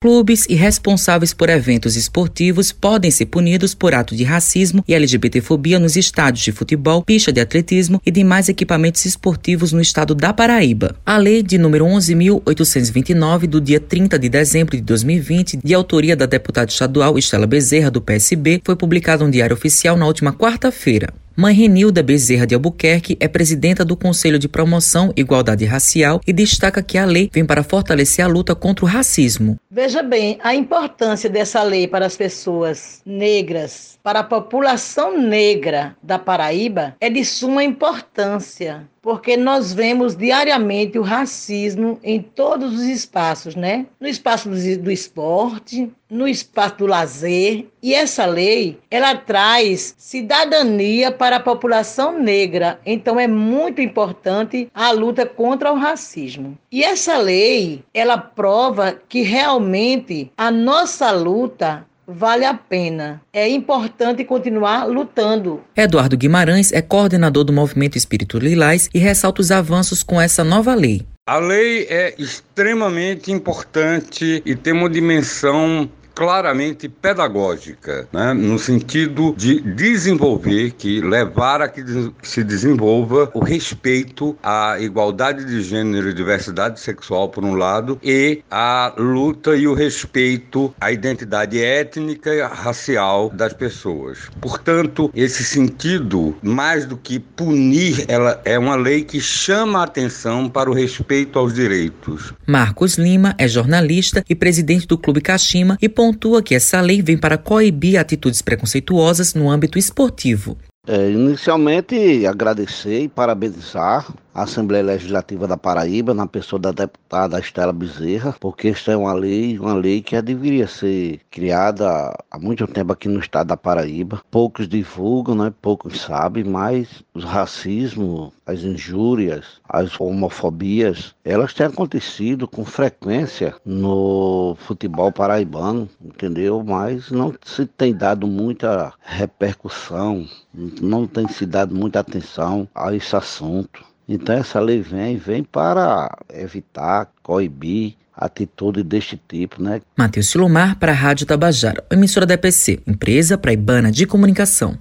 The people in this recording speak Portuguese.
Clubes e responsáveis por eventos esportivos podem ser punidos por ato de racismo e LGBTfobia nos estádios de futebol, pista de atletismo e demais equipamentos esportivos no estado da Paraíba. A lei de número 11.829, do dia 30 de dezembro de 2020, de autoria da deputada estadual Estela Bezerra, do PSB, foi publicada no Diário Oficial na última quarta-feira. Mãe Renilda Bezerra de Albuquerque é presidenta do Conselho de Promoção Igualdade Racial e destaca que a lei vem para fortalecer a luta contra o racismo. Veja bem, a importância dessa lei para as pessoas negras, para a população negra da Paraíba, é de suma importância porque nós vemos diariamente o racismo em todos os espaços, né? No espaço do, do esporte, no espaço do lazer, e essa lei, ela traz cidadania para a população negra. Então é muito importante a luta contra o racismo. E essa lei, ela prova que realmente a nossa luta vale a pena. É importante continuar lutando. Eduardo Guimarães é coordenador do Movimento Espírito Lilás e ressalta os avanços com essa nova lei. A lei é extremamente importante e tem uma dimensão claramente pedagógica, né? no sentido de desenvolver, que levar a que se desenvolva o respeito à igualdade de gênero e diversidade sexual, por um lado, e a luta e o respeito à identidade étnica e racial das pessoas. Portanto, esse sentido, mais do que punir, ela é uma lei que chama a atenção para o respeito aos direitos. Marcos Lima é jornalista e presidente do Clube Kashima e pontua que essa lei vem para coibir atitudes preconceituosas no âmbito esportivo. É, inicialmente, agradecer e parabenizar a Assembleia Legislativa da Paraíba, na pessoa da deputada Estela Bezerra, porque esta é uma lei, uma lei que deveria ser criada há muito tempo aqui no estado da Paraíba. Poucos divulgam, né? poucos sabem, mas o racismo, as injúrias, as homofobias, elas têm acontecido com frequência no futebol paraibano, entendeu? Mas não se tem dado muita repercussão, não tem se dado muita atenção a esse assunto. Então essa lei vem, vem para evitar, coibir atitude deste tipo, né? Matheus Silomar para a Rádio Tabajara, emissora da EPC, empresa praibana de comunicação.